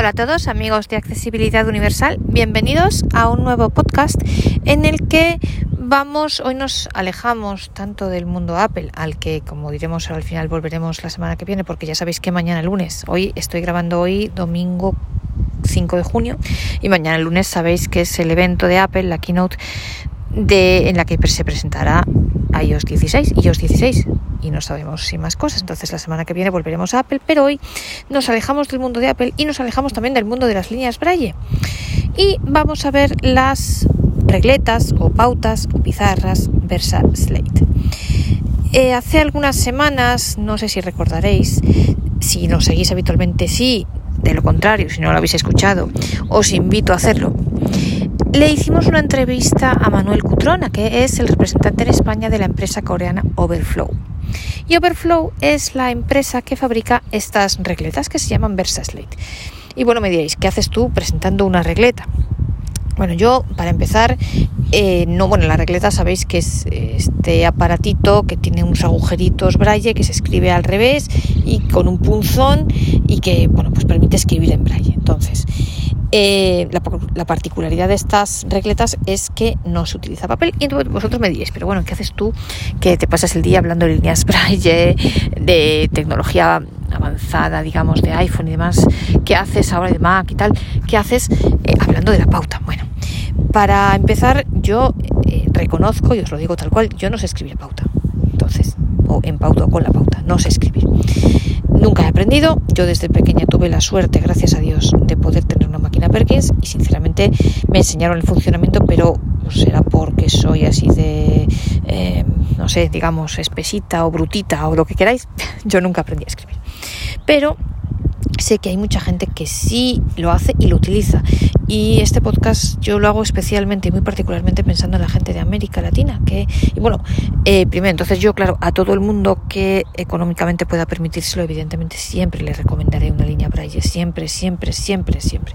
Hola a todos amigos de Accesibilidad Universal, bienvenidos a un nuevo podcast en el que vamos, hoy nos alejamos tanto del mundo Apple, al que como diremos al final volveremos la semana que viene, porque ya sabéis que mañana lunes, hoy estoy grabando hoy domingo 5 de junio y mañana lunes sabéis que es el evento de Apple, la keynote de, en la que se presentará iOS 16 y iOS 16 y no sabemos si más cosas. Entonces la semana que viene volveremos a Apple, pero hoy nos alejamos del mundo de Apple y nos alejamos también del mundo de las líneas Braille. Y vamos a ver las regletas o pautas o pizarras Versa Slate. Eh, hace algunas semanas, no sé si recordaréis, si nos seguís habitualmente, sí, de lo contrario, si no lo habéis escuchado, os invito a hacerlo. Le hicimos una entrevista a Manuel Cutrona, que es el representante en España de la empresa coreana Overflow. Y Overflow es la empresa que fabrica estas regletas que se llaman VersaSlate. Y bueno, me diréis, ¿qué haces tú presentando una regleta? Bueno, yo para empezar, eh, no, bueno, la regleta sabéis que es este aparatito que tiene unos agujeritos braille que se escribe al revés y con un punzón y que, bueno, pues permite escribir en braille. Entonces, eh, la, particularidad de estas regletas es que no se utiliza papel. Y vosotros me diréis, pero bueno, ¿qué haces tú que te pasas el día hablando de líneas braille, de tecnología avanzada, digamos, de iPhone y demás? ¿Qué haces ahora de Mac y tal? ¿Qué haces eh, hablando de la pauta? Bueno, para empezar, yo eh, reconozco, y os lo digo tal cual, yo no sé escribir pauta. Entonces, o en pauta o con la pauta, no sé escribir. Nunca he aprendido, yo desde pequeña tuve la suerte, gracias a Dios, de poder tener una máquina Perkins y sinceramente me enseñaron el funcionamiento, pero será porque soy así de, eh, no sé, digamos, espesita o brutita o lo que queráis, yo nunca aprendí a escribir. Pero sé que hay mucha gente que sí lo hace y lo utiliza. Y este podcast yo lo hago especialmente y muy particularmente pensando en la gente de América Latina. Que, y bueno, eh, primero, entonces yo, claro, a todo el mundo que económicamente pueda permitírselo, evidentemente siempre le recomendaré una línea Braille. Siempre, siempre, siempre, siempre.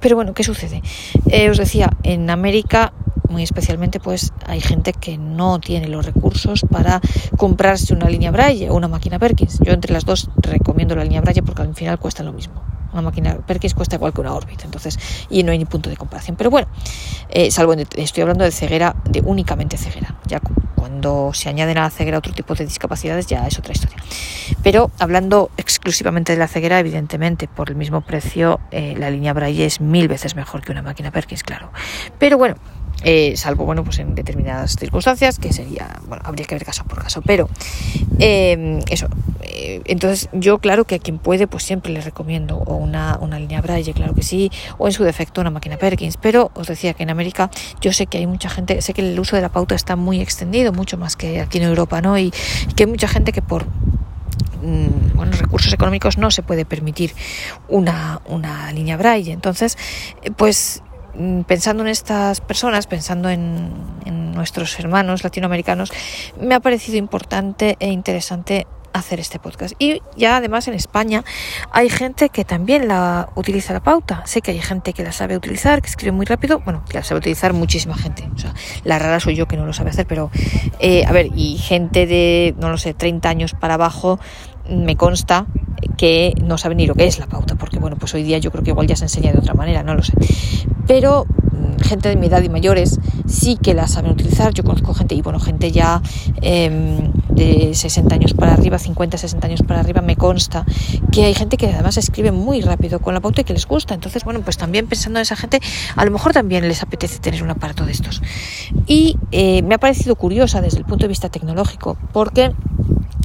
Pero bueno, ¿qué sucede? Eh, os decía, en América muy especialmente pues hay gente que no tiene los recursos para comprarse una línea Braille o una máquina Perkins. Yo entre las dos recomiendo la línea Braille porque al final cuesta lo mismo. Una máquina Perkins cuesta igual que una Orbit, entonces, y no hay ni punto de comparación. Pero bueno, eh, salvo estoy hablando de ceguera, de únicamente ceguera. Ya cuando se añaden a la ceguera otro tipo de discapacidades ya es otra historia. Pero hablando exclusivamente de la ceguera, evidentemente, por el mismo precio, eh, la línea Braille es mil veces mejor que una máquina Perkins, claro. Pero bueno, eh, salvo bueno pues en determinadas circunstancias que sería bueno habría que ver caso por caso. Pero em, eso eh, entonces yo claro que a quien puede pues siempre le recomiendo o una, una línea Braille claro que sí o en su defecto una máquina Perkins. Pero os decía que en América yo sé que hay mucha gente sé que el uso de la pauta está muy extendido mucho más que aquí en Europa no y, que hay mucha gente que por mm, bueno, recursos económicos no se puede permitir una, una línea braille. Entonces, pues pensando en estas personas, pensando en, nuestros hermanos latinoamericanos, me ha parecido importante e interesante hacer este podcast. Y ya además en España hay gente que también la utiliza la pauta. Sé que hay gente que la sabe utilizar, que escribe muy rápido. Bueno, que la sabe utilizar muchísima gente. O sea, la rara soy yo que no lo sabe hacer, pero eh, a ver, y gente de, no lo sé, 30 años para abajo, me consta que no sabe ni lo que es la pauta, porque bueno, pues hoy día yo creo que igual ya se enseña de otra manera, no lo sé. Pero mm, gente de mi edad y mayores sí que la saben utilizar. Yo conozco gente, y bueno, gente ya em, de 60 años para arriba, 50, 60 años para arriba, me consta que hay gente que además escribe muy rápido con la pauta y que les gusta. Entonces, bueno, pues también pensando en esa gente, a lo mejor también les apetece tener un aparato de estos. Y eh, me ha parecido curiosa desde el punto de vista tecnológico, porque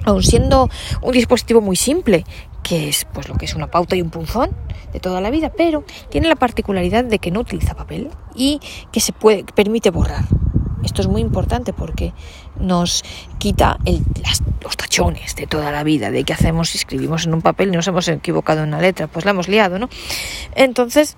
aun siendo un dispositivo muy simple, que es pues lo que es una pauta y un punzón de toda la vida, pero tiene la particularidad de que no utiliza papel y que se puede permite borrar. Esto es muy importante porque nos quita los tachones de toda la vida, de qué hacemos si escribimos en un papel y nos hemos equivocado en una letra, pues la hemos liado, ¿no? Entonces,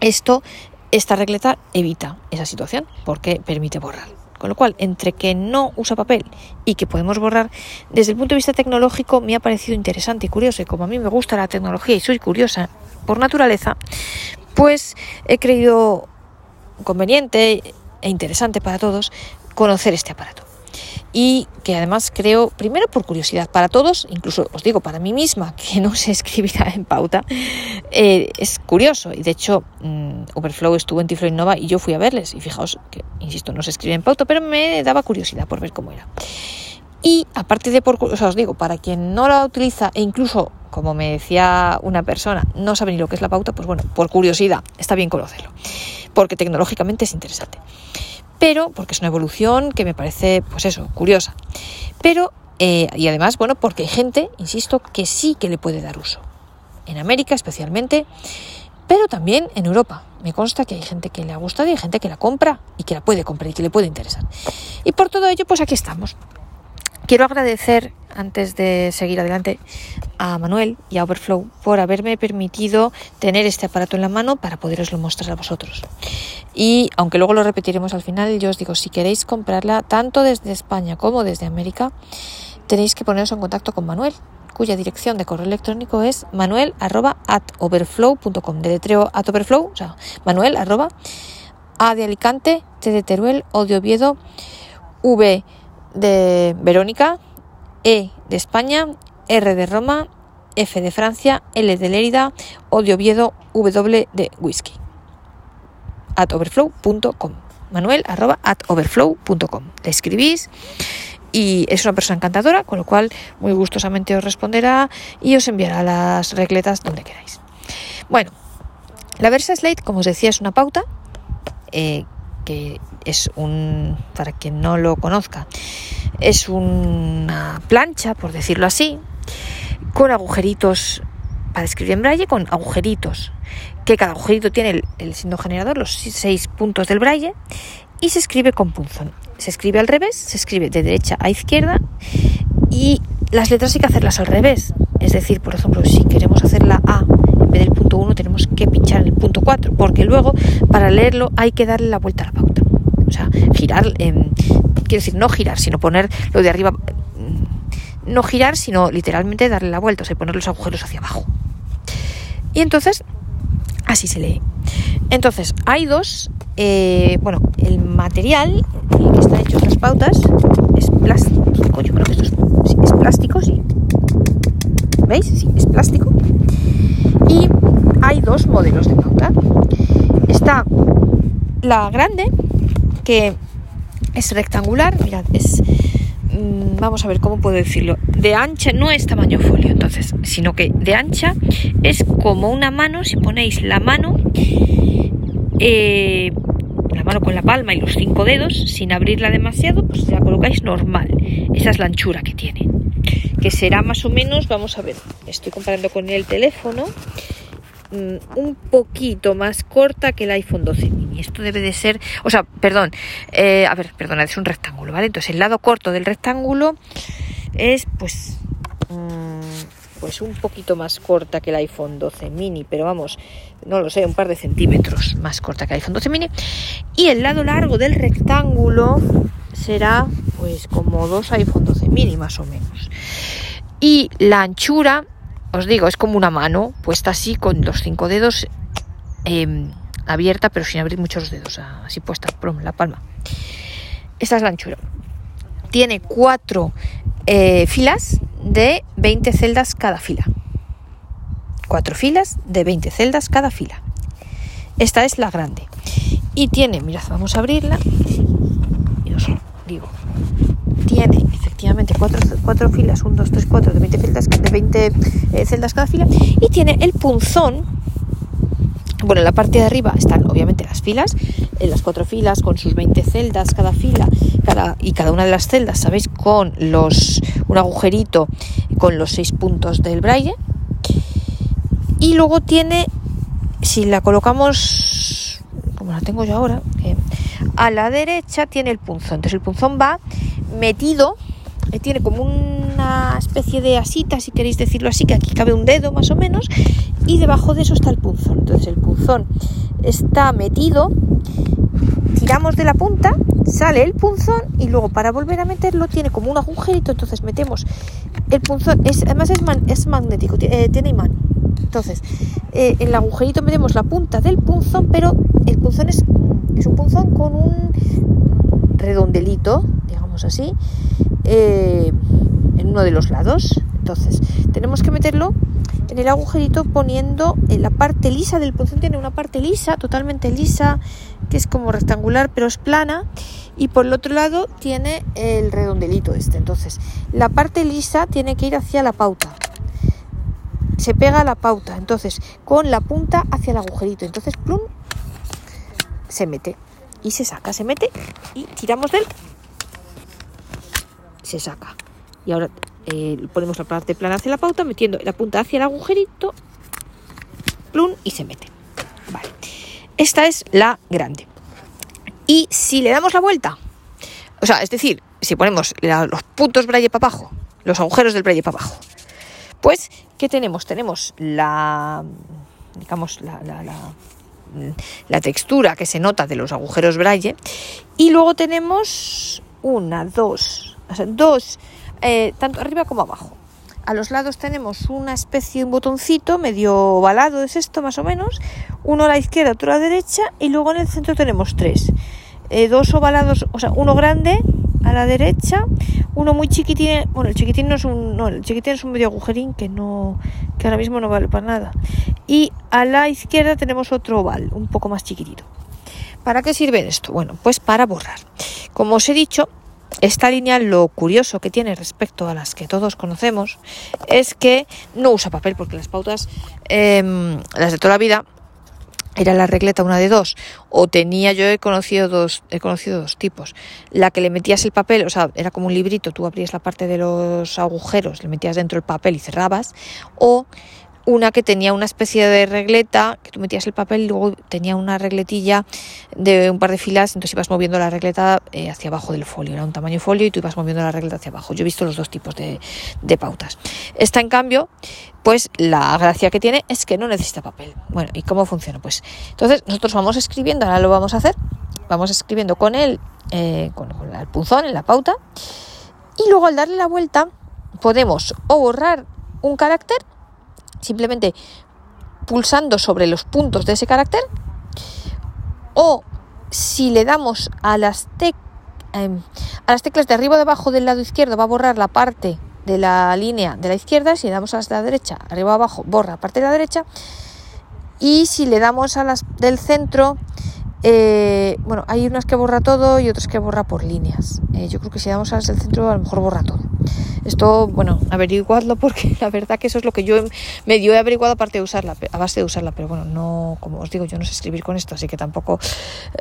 esto, esta regleta evita esa situación porque permite borrar. Con lo cual, entre que no usa papel y que podemos borrar, desde el punto de vista tecnológico me ha parecido interesante y curioso. Y como a mí me gusta la tecnología y soy curiosa por naturaleza, pues he creído conveniente e interesante para todos conocer este aparato y que además creo, primero por curiosidad para todos, incluso os digo para mí misma, que no sé escribir en pauta, Eh, es curioso y de hecho mm, Overflow estuvo en Tiflo Innova y yo fui a verles y fijaos que, insisto, no se escribe en pauta, pero me daba curiosidad por ver cómo era. Y aparte de por, o os digo, para quien no la utiliza e incluso, como me decía una persona, no sabe ni lo que es la pauta, pues bueno, por curiosidad, está bien conocerlo, porque tecnológicamente es interesante. Pero, porque es una evolución que me parece, pues eso, curiosa. Pero, eh, y además, bueno, porque hay gente, insisto, que sí que le puede dar uso. En América especialmente, pero también en Europa. Me consta que hay gente que le ha gustado y hay gente que la compra y que la puede comprar y que le puede interesar. Y por todo ello, pues aquí estamos. Quiero agradecer, antes de seguir adelante, a Manuel y a Overflow por haberme permitido tener este aparato en la mano para poderoslo mostrar a vosotros. Y aunque luego lo repetiremos al final, yo os digo, si queréis comprarla tanto desde España como desde América, tenéis que poneros en contacto con Manuel, cuya dirección de correo electrónico es manuel arroba at overflow.com. Deletreo at overflow, o sea, manuel arroba a de Alicante, T de Teruel, O de Oviedo, de Verónica, E de España, R de Roma, F de Francia, L de Lérida, O de Oviedo, W de Whisky. at overflow.com. Manuel arroba at overflow.com. Le escribís y es una persona encantadora, con lo cual muy gustosamente os responderá y os enviará las regletas donde queráis. Bueno, la Versa Slate, como os decía, es una pauta eh, que es un, para quien no lo conozca, es una plancha, por decirlo así, con agujeritos para escribir en braille, con agujeritos, que cada agujerito tiene el, el signo generador, los seis puntos del braille, y se escribe con punzón. Se escribe al revés, se escribe de derecha a izquierda y las letras hay que hacerlas al revés. Es decir, por ejemplo, si queremos hacer la A del punto 1 tenemos que pinchar en el punto 4, porque luego para leerlo hay que darle la vuelta a la pauta. O sea, girar, quiero decir, no girar, sino poner lo de arriba, mm, no girar, sino literalmente darle la vuelta, o sea, poner los agujeros hacia abajo. Y entonces, así se lee. Entonces, hay dos, eh, bueno, el material, que está hecho las pautas, es plástico, yo creo que esto es, es plástico, sí. ¿Veis? Sí, es plástico. Dos modelos de pauta. Está la grande, que es rectangular, mirad, es, mm, vamos a ver cómo puedo decirlo, de ancha, no es tamaño folio, entonces, sino que de ancha es como una mano, si ponéis la mano, eh, la mano con la palma y los cinco dedos, sin abrirla demasiado, pues la colocáis normal. Esa es la anchura que tiene. Que será más o menos, vamos a ver, estoy comparando con el teléfono, un poquito más corta que el iPhone 12 mini. Esto debe de ser, o sea, perdón, eh, a ver, perdona, es un rectángulo, ¿vale? Entonces el lado corto del rectángulo es pues... Mm, pues un poquito más corta que el iPhone 12 mini, pero vamos, no lo sé, un par de centímetros más corta que el iPhone 12 mini. Y el lado largo del rectángulo será pues como dos iPhone 12 mini más o menos. Y la anchura, os digo, es como una mano puesta así con los cinco dedos eh, abierta, pero sin abrir muchos dedos, así puesta, la palma. Esta es la anchura. Tiene cuatro eh, filas de 20 celdas cada fila. Cuatro filas de 20 celdas cada fila. Esta es la grande. Y tiene, mirad, vamos a abrirla. Y os digo, tiene efectivamente cuatro, cuatro filas, 1, 2, 3, 4 de 20 celdas, de 20 eh, celdas cada fila. Y tiene el punzón. Bueno, en la parte de arriba están obviamente las filas, en las cuatro filas con sus 20 celdas cada fila cada, y cada una de las celdas, ¿sabéis? Con los, un agujerito con los seis puntos del braille. Y luego tiene, si la colocamos, como la tengo yo ahora, a la derecha tiene el punzón. Entonces el punzón va metido, eh, tiene como una especie de asita, si queréis decirlo así, que aquí cabe un dedo más o menos, y debajo de eso está el punzón. Entonces el punzón está metido, tiramos de la punta, sale el punzón y luego para volver a meterlo tiene como un agujerito, entonces metemos el punzón, es, además es, magnético, eh, tiene imán. Entonces, eh, en el agujerito metemos la punta del punzón, pero el punzón es un punzón con un redondelito, así, eh, en uno de los lados. Entonces, tenemos que meterlo en el agujerito poniendo en la parte lisa del punzón tiene una parte lisa, totalmente lisa, que es como rectangular pero es plana y por el otro lado tiene el redondelito este. Entonces, la parte lisa tiene que ir hacia la pauta. Se pega la pauta, entonces con la punta hacia el agujerito. Entonces, plum, se mete y se saca, se mete y tiramos del se saca. Y ahora eh, ponemos la parte plana hacia la pauta, metiendo la punta hacia el agujerito, plum, y se mete. Vale. Esta es la grande. Y si le damos la vuelta, o sea, es decir, si ponemos los puntos braille para abajo, los agujeros del braille para abajo, pues, ¿qué tenemos? Tenemos la, digamos, la, la, la, textura que se nota de los agujeros braille y luego tenemos una, dos, o sea, dos, eh, tanto arriba como abajo. A los lados tenemos una especie de un botoncito medio ovalado, es esto más o menos, uno a la izquierda, otro a la derecha y luego en el centro tenemos tres. Eh, dos ovalados, o sea, uno grande a la derecha, uno muy chiquitín, bueno, el chiquitín no es un, no, el chiquitín es un medio agujerín que no, que ahora mismo no vale para nada. Y a la izquierda tenemos otro oval, un poco más chiquitito. ¿Para qué sirve esto? Bueno, pues para borrar. Como os he dicho, esta línea lo curioso que tiene respecto a las que todos conocemos es que no usa papel porque las pautas, em, las de toda la vida, era la regleta una de dos. O tenía yo he conocido dos he conocido dos tipos. La que le metías el papel o sea era como un librito tú abrías la parte de los agujeros le metías dentro el papel y cerrabas. O una que tenía una especie de regleta, que tú metías el papel y luego tenía una regletilla de un par de filas, entonces ibas moviendo la regleta eh, hacia abajo del folio, era un tamaño folio y tú ibas moviendo la regleta hacia abajo. Yo he visto los dos tipos de, pautas. Esta, en cambio, pues la gracia que tiene es que no necesita papel. Bueno, ¿y cómo funciona? Pues entonces nosotros vamos escribiendo, ahora lo vamos a hacer, vamos escribiendo con él, eh, con el punzón en la pauta, y luego al darle la vuelta podemos o borrar un carácter simplemente pulsando sobre los puntos de ese carácter o si le damos a las, em, a las teclas de arriba o de abajo del lado izquierdo va a borrar la parte de la línea de la izquierda, si le damos a las de la derecha, arriba o abajo, borra parte de la derecha y si le damos a las del centro eh, bueno, hay unas que borra todo y otras que borra por líneas. Eh, yo creo que si damos a las del centro a lo mejor borra todo. Esto, bueno, averiguadlo porque la verdad que eso es lo que yo medio he averiguado aparte de usarla, a base de usarla, pero bueno, no, como os digo, yo no sé escribir con esto, así que tampoco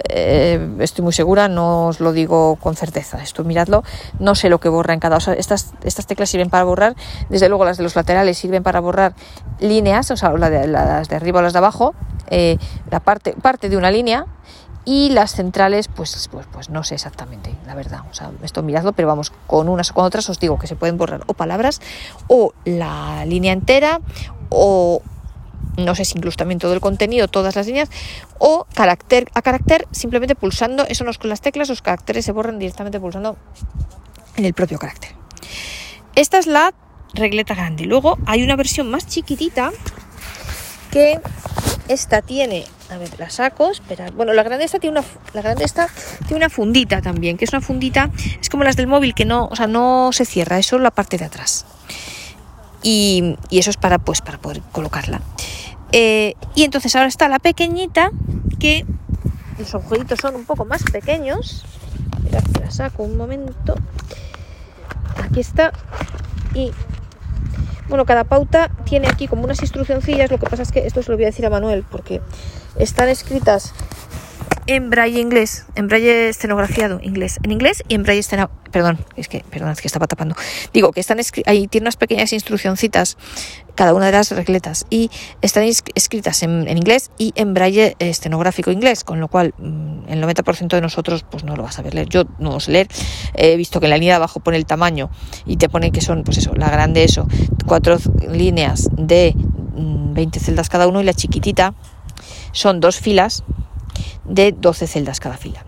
eh, estoy muy segura, no os lo digo con certeza. Esto miradlo, no sé lo que borra en cada. O estas, estas teclas sirven para borrar, desde luego las de los laterales sirven para borrar líneas, o sea, las de arriba o las de abajo, la parte, parte de una línea y las centrales pues, pues, pues no sé exactamente la verdad o sea esto miradlo pero vamos con unas o con otras os digo que se pueden borrar o palabras o la línea entera o no sé si incluso también todo el contenido, todas las líneas, o carácter a carácter, simplemente pulsando, eso no es con las teclas, los caracteres se borran directamente pulsando en el propio carácter. Esta es la regleta grande. Luego hay una versión más chiquitita que esta tiene, a ver, la saco, espera. Bueno, la grande esta tiene una la grande esta tiene una fundita también, que es una fundita, es como las del móvil que no, o sea, no se cierra, es la parte de atrás. Y, eso es para pues para poder colocarla. Eh, y entonces ahora está la pequeñita que los agujeritos son un poco más pequeños. La saco un momento. Aquí está. Y bueno, cada pauta tiene aquí como unas instruccioncillas, lo que pasa es que esto se lo voy a decir a Manuel porque están escritas en braille inglés, en braille estenografiado inglés, en inglés y en braille perdón, es que, perdón, es que estaba tapando. Digo que están ahí tiene unas pequeñas instruccioncitas cada una de las regletas y están escritas en, inglés y en braille estenográfico inglés, con lo cual mm, el 90% de nosotros pues no lo vas a saber leer. Yo no lo sé leer, he visto que en la línea de abajo pone el tamaño y te pone que son, pues eso, la grande eso, cuatro líneas de 20 mm, celdas cada uno y la chiquitita son dos filas de 12 celdas cada fila.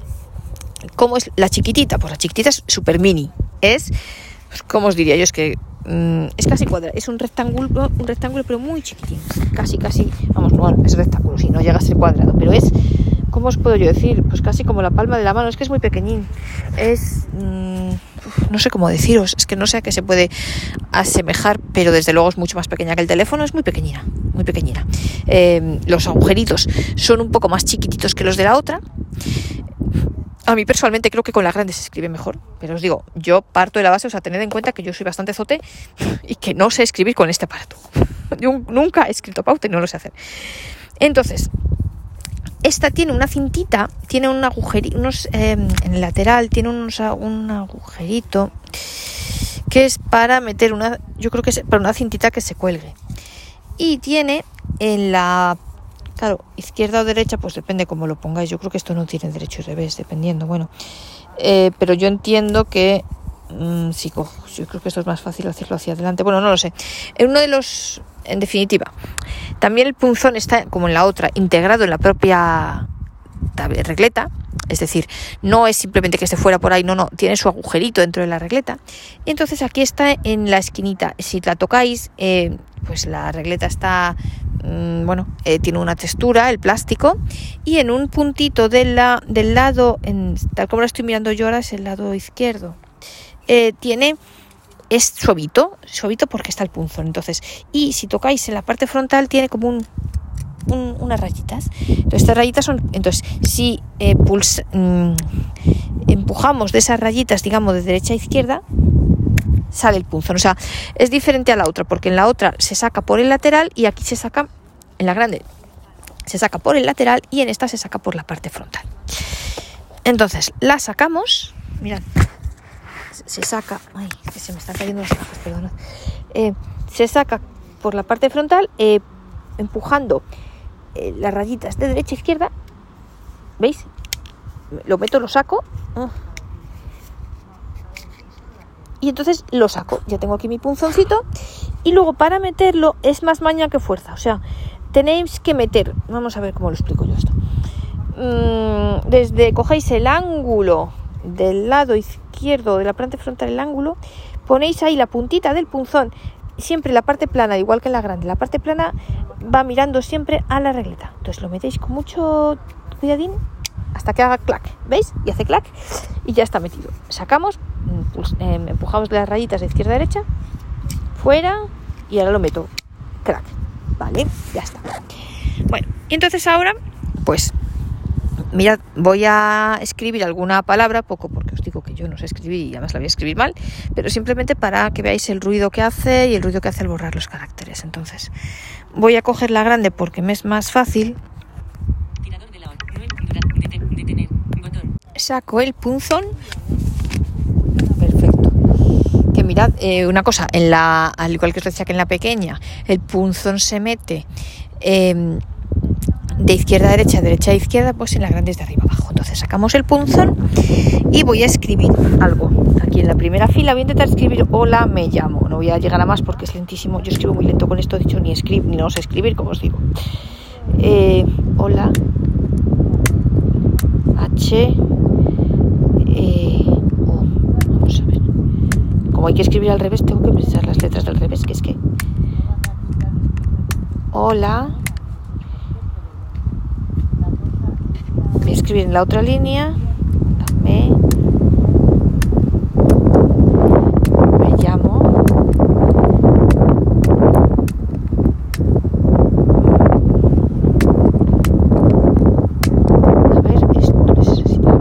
¿Cómo es la chiquitita? Pues la chiquitita es super mini. Es, pues, ¿cómo os diría yo? Es que mm, es casi cuadrado. Es un rectángulo, un rectángulo, pero muy chiquitín. Casi, casi, vamos, no es rectángulo, si no llega a ser cuadrado, pero es, ¿cómo os puedo yo decir? Pues casi como la palma de la mano. Es que es muy pequeñín. Es, mm, no sé cómo deciros, es que no sé a qué se puede asemejar, pero desde luego es mucho más pequeña que el teléfono, es muy pequeñina, muy pequeñina. Em, los agujeritos son un poco más chiquititos que los de la otra. A mí personalmente creo que con la grande se escribe mejor, pero os digo, yo parto de la base, o sea, tened en cuenta que yo soy bastante zote y que no sé escribir con este aparato. Yo nunca he escrito pauta y no lo sé hacer. Entonces, esta tiene una cintita, tiene un agujerito, em, en el lateral tiene un agujerito que es para meter una, yo creo que es para una cintita que se cuelgue. Y tiene en la, claro, izquierda o derecha, pues depende cómo lo pongáis. Yo creo que esto no tiene derecho y revés, dependiendo, bueno. Eh, pero yo entiendo que mm, sí, yo creo que esto es más fácil hacerlo hacia adelante. Bueno, no lo sé. En uno de los en definitiva, también el punzón está, como en la otra, integrado en la propia regleta, es decir, no es simplemente que esté fuera por ahí, no, no, tiene su agujerito dentro de la regleta. Y entonces aquí está en la esquinita. Si la tocáis, eh, pues la regleta está, mm, bueno, eh, tiene una textura, el plástico, y en un puntito de la, del lado, en, tal como lo estoy mirando yo ahora, es el lado izquierdo, eh, tiene es suavito, suavito porque está el punzón. Entonces, y si tocáis en la parte frontal tiene como un, unas rayitas. Entonces, estas rayitas son, entonces, si eh, mm, empujamos de esas rayitas, digamos, de derecha a izquierda, sale el punzón. O sea, es diferente a la otra, porque en la otra se saca por el lateral y aquí se saca, en la grande, se saca por el lateral y en esta se saca por la parte frontal. Entonces, la sacamos, mirad, se saca, ay, que se me están cayendo las perdón, eh, se saca por la parte frontal, eh, empujando eh, las rayitas de derecha a izquierda, ¿veis? Lo meto, lo saco, ah. y entonces lo saco, ya tengo aquí mi punzoncito, y luego para meterlo es más maña que fuerza, o sea, tenéis que meter, vamos a ver cómo lo explico yo esto, mm, desde cogéis el ángulo del lado izquierdo de la parte frontal el ángulo, ponéis ahí la puntita del punzón, siempre la parte plana, igual que la grande, la parte plana va mirando siempre a la regleta. Entonces lo metéis con mucho cuidadín hasta que haga clac, ¿veis? Y hace clac y ya está metido. Sacamos, pues, em, empujamos las rayitas de izquierda a derecha, fuera y ahora lo meto, clac, ¿vale? Ya está. Bueno, y entonces ahora, pues Mirad, voy a escribir alguna palabra, poco porque os digo que yo no sé escribir y además la voy a escribir mal, pero simplemente para que veáis el ruido que hace y el ruido que hace al borrar los caracteres. Entonces, voy a coger la grande porque me es más fácil. Saco el punzón. Perfecto. Que mirad, eh, una cosa, en la, al igual que os decía que en la pequeña, el punzón se mete. Em, de izquierda a derecha, derecha a izquierda, pues en la grande es de arriba abajo. Entonces sacamos el punzón y voy a escribir algo. Aquí en la primera fila voy a intentar escribir hola, me llamo. No voy a llegar a más porque es lentísimo. Yo escribo muy lento con esto, de hecho ni escribo, ni no sé escribir, como os digo. Eh, hola, H, E, O. Vamos a ver. Como hay que escribir al revés, tengo que pensar las letras del revés, que es que... Hola, escribir en la otra línea. Me, me llamo. A ver, esto necesita.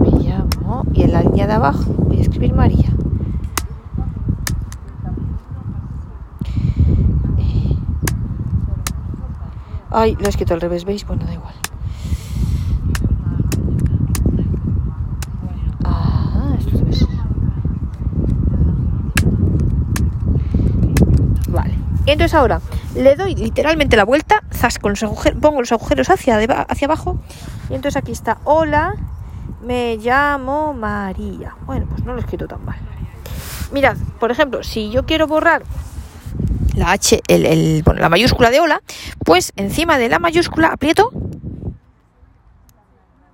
Me llamo. Y en la línea de abajo voy a escribir María. Ay, lo he escrito al revés, ¿veis? Bueno, da igual. Ah. Vale. Entonces ahora le doy literalmente la vuelta, zas, los agujeros, pongo los agujeros hacia, hacia abajo y entonces aquí está, hola, me llamo María. Bueno, pues no lo he escrito tan mal. Mirad, por ejemplo, si yo quiero borrar la H, el, bueno, la mayúscula de hola, pues encima de la mayúscula aprieto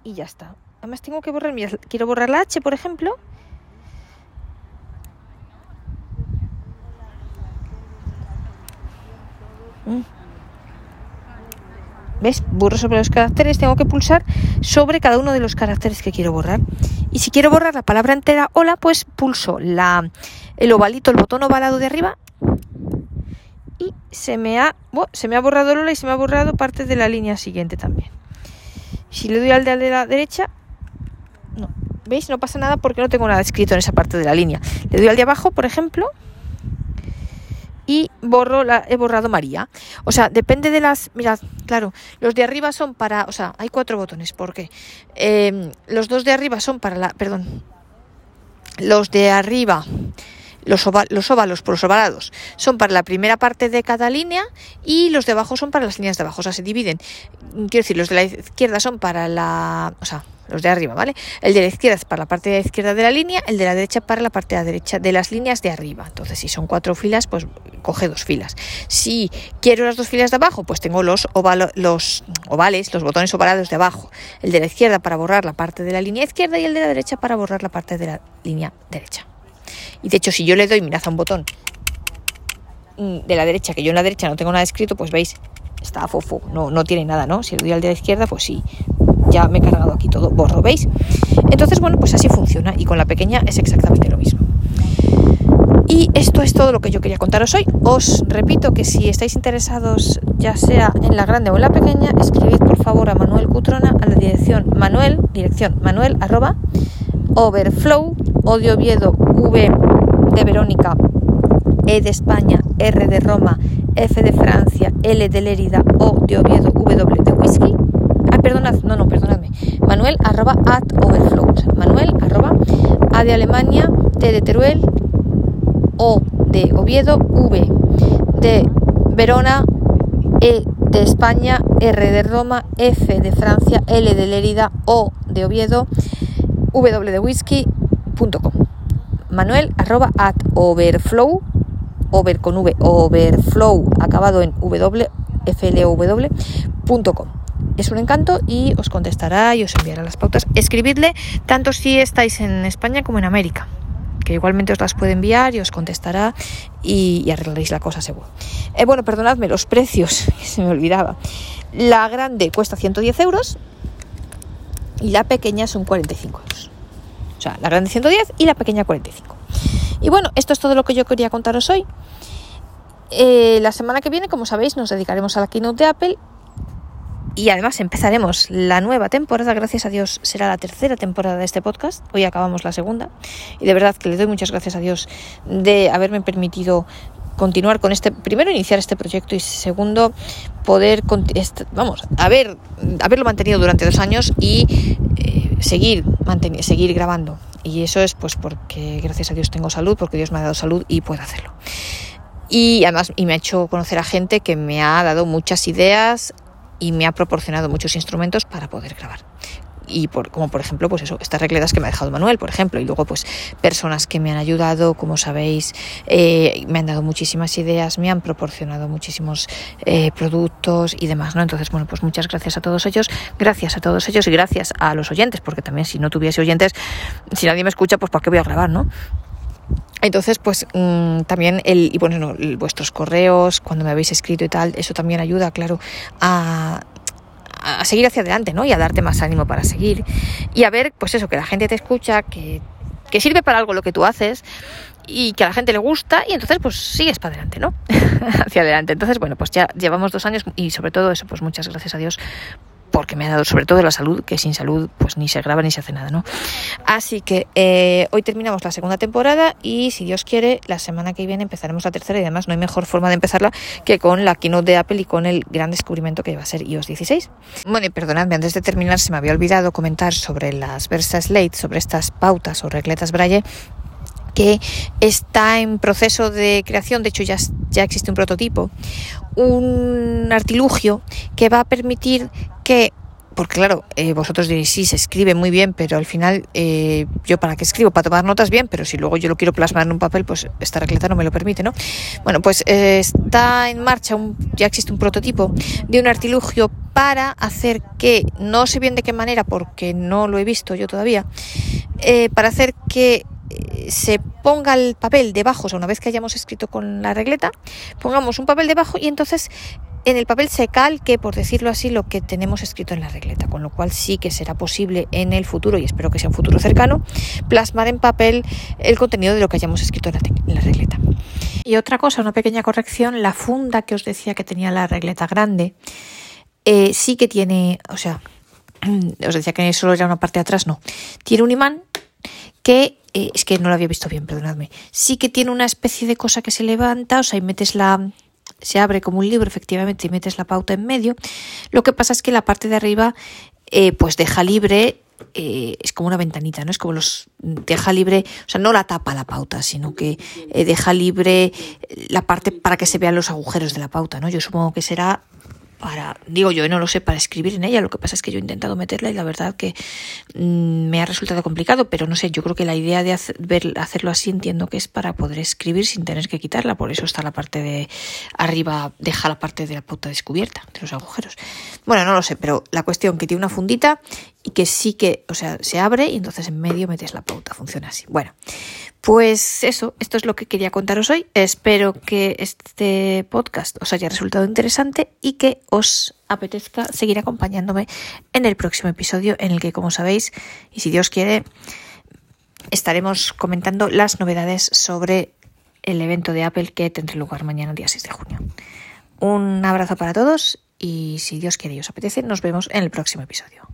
y ya está. Además tengo que borrar, mira, quiero borrar la H, por ejemplo. Mm. ¿ves? Borro sobre los caracteres, tengo que pulsar sobre cada uno de los caracteres que quiero borrar. Y si quiero borrar la palabra entera hola, pues pulso la, el ovalito, el botón ovalado de arriba se me ha, se me ha borrado el hola y se me ha borrado parte de la línea siguiente también. Si le doy al de la derecha, no, ¿veis? No pasa nada porque no tengo nada escrito en esa parte de la línea. Le doy al de abajo, por ejemplo, y borro he borrado María. O sea, depende de las. Mirad, claro, los de arriba son para. O sea, hay cuatro botones, ¿por qué? Em, los dos de arriba son para la. Perdón. Los de arriba. Los, los óvalos por los ovalados son para la primera parte de cada línea y los de abajo son para las líneas de abajo. O sea, se dividen. Quiero decir, los de la izquierda son para la. O sea, los de arriba, ¿vale? El de la izquierda es para la parte de la izquierda de la línea, el de la derecha para la parte de la derecha de las líneas de arriba. Entonces, si son cuatro filas, pues coge dos filas. Si quiero las dos filas de abajo, pues tengo los, los ovales, los botones ovalados de abajo. El de la izquierda para borrar la parte de la línea izquierda y el de la derecha para borrar la parte de la línea derecha. Y de hecho, si yo le doy, mirad a un botón mm, de la derecha, que yo en la derecha no tengo nada escrito, pues veis, está fofo, no, no tiene nada, ¿no? Si le doy al de la izquierda, pues sí, ya me he cargado aquí todo, borro, ¿veis? Entonces, bueno, pues así funciona y con la pequeña es exactamente lo mismo. Y esto es todo lo que yo quería contaros hoy. Os repito que si estáis interesados, ya sea en la grande o en la pequeña, escribid por favor a Manuel Cutrona a la dirección manuel, dirección manuel arroba overflow, odio Oviedo, V de Verónica, E de España, R de Roma, F de Francia, L de Lérida, O de Oviedo, W de Whisky, perdonad, no, no, perdonadme. Manuel arroba at overflows. Manuel arroba A de Alemania, T de Teruel, O de Oviedo, V de Verona, E de España, R de Roma, F de Francia, L de Lérida, O de Oviedo, W de whisky.com. Manuel arroba at overflow, over con V, overflow acabado en W, flw.com es un encanto y os contestará y os enviará las pautas. Escribidle tanto si estáis en España como en América, que igualmente os las puede enviar y os contestará y, arreglaréis la cosa seguro. Eh, bueno, perdonadme, los precios, se me olvidaba. La grande cuesta 110 euros y la pequeña son 45 euros. Sea, la grande 110 y la pequeña 45. Y bueno, esto es todo lo que yo quería contaros hoy. Eh, la semana que viene, como sabéis, nos dedicaremos a la keynote de Apple y además empezaremos la nueva temporada, gracias a Dios será la tercera temporada de este podcast, hoy acabamos la segunda y de verdad que le doy muchas gracias a Dios de haberme permitido continuar con este, primero iniciar este proyecto y segundo poder, vamos, haber, haberlo mantenido durante dos años y eh, seguir, seguir grabando. Y eso es pues porque gracias a Dios tengo salud, porque Dios me ha dado salud y puedo hacerlo. Y además y me ha hecho conocer a gente que me ha dado muchas ideas, y me ha proporcionado muchos instrumentos para poder grabar y por, como por ejemplo pues eso estas regletas que me ha dejado Manuel por ejemplo y luego pues personas que me han ayudado como sabéis eh, me han dado muchísimas ideas me han proporcionado muchísimos eh, productos y demás no entonces bueno pues muchas gracias a todos ellos gracias a todos ellos y gracias a los oyentes porque también si no tuviese oyentes si nadie me escucha pues para qué voy a grabar no entonces, pues mm, también el, y bueno, vuestros correos, cuando me habéis escrito y tal, eso también ayuda, claro, a, a seguir hacia adelante, ¿no? Y a darte más ánimo para seguir. Y a ver, pues eso, que la gente te escucha, que, que sirve para algo lo que tú haces y que a la gente le gusta y entonces pues sigues para adelante, ¿no? hacia adelante. Entonces, bueno, pues ya llevamos dos años y sobre todo eso, pues muchas gracias a Dios porque me ha dado sobre todo la salud, que sin salud pues ni se graba ni se hace nada, ¿no? Así que eh, hoy terminamos la segunda temporada y si Dios quiere, la semana que viene empezaremos la tercera y además no hay mejor forma de empezarla que con la keynote de Apple y con el gran descubrimiento que va a ser iOS 16. Bueno, y perdonadme, antes de terminar se me había olvidado comentar sobre las Versa Slate, sobre estas pautas o regletas Braille que está en proceso de creación, de hecho ya, ya existe un prototipo, un artilugio que va a permitir que porque claro, eh, vosotros diréis, sí, se escribe muy bien, pero al final, eh, yo para qué escribo, para tomar notas bien, pero si luego yo lo quiero plasmar en un papel, pues esta regleta no me lo permite, ¿no? Bueno, pues eh, está en marcha, ya existe un prototipo de un artilugio para hacer que, no sé bien de qué manera, porque no lo he visto yo todavía, para hacer que se ponga el papel debajo, o sea, una vez que hayamos escrito con la regleta, pongamos un papel debajo y entonces en el papel se calque, por decirlo así, lo que tenemos escrito en la regleta, con lo cual sí que será posible en el futuro, y espero que sea un futuro cercano, plasmar en papel el contenido de lo que hayamos escrito en la, regleta. Y otra cosa, una pequeña corrección, la funda que os decía que tenía la regleta grande, eh, sí que tiene, o sea, os decía que solo era una parte de atrás, no, tiene un imán que eh, es que no lo había visto bien, perdonadme. Sí que tiene una especie de cosa que se levanta, o sea, y metes la, se abre como un libro efectivamente y metes la pauta en medio. Lo que pasa es que la parte de arriba eh, pues deja libre, eh, es como una ventanita, ¿no? Es como los deja libre, o sea, no la tapa la pauta, sino que eh, deja libre la parte para que se vean los agujeros de la pauta, ¿no? Yo supongo que será para, digo yo, no lo sé, para escribir en ella. Lo que pasa es que yo he intentado meterla y la verdad que mm, me ha resultado complicado, pero no sé, yo creo que la idea de hacerlo así entiendo que es para poder escribir sin tener que quitarla, por eso está la parte de arriba, deja la parte de la pauta descubierta, de los agujeros. Bueno, no lo sé, pero la cuestión que tiene una fundita y que sí que, o sea, se abre y entonces en medio metes la pauta, funciona así. Bueno, pues eso, esto es lo que quería contaros hoy. Espero que este podcast os haya resultado interesante y que os apetezca seguir acompañándome en el próximo episodio en el que, como sabéis, y si Dios quiere, estaremos comentando las novedades sobre el evento de Apple que tendrá lugar mañana, día 6 de junio. Un abrazo para todos y si Dios quiere y os apetece, nos vemos en el próximo episodio.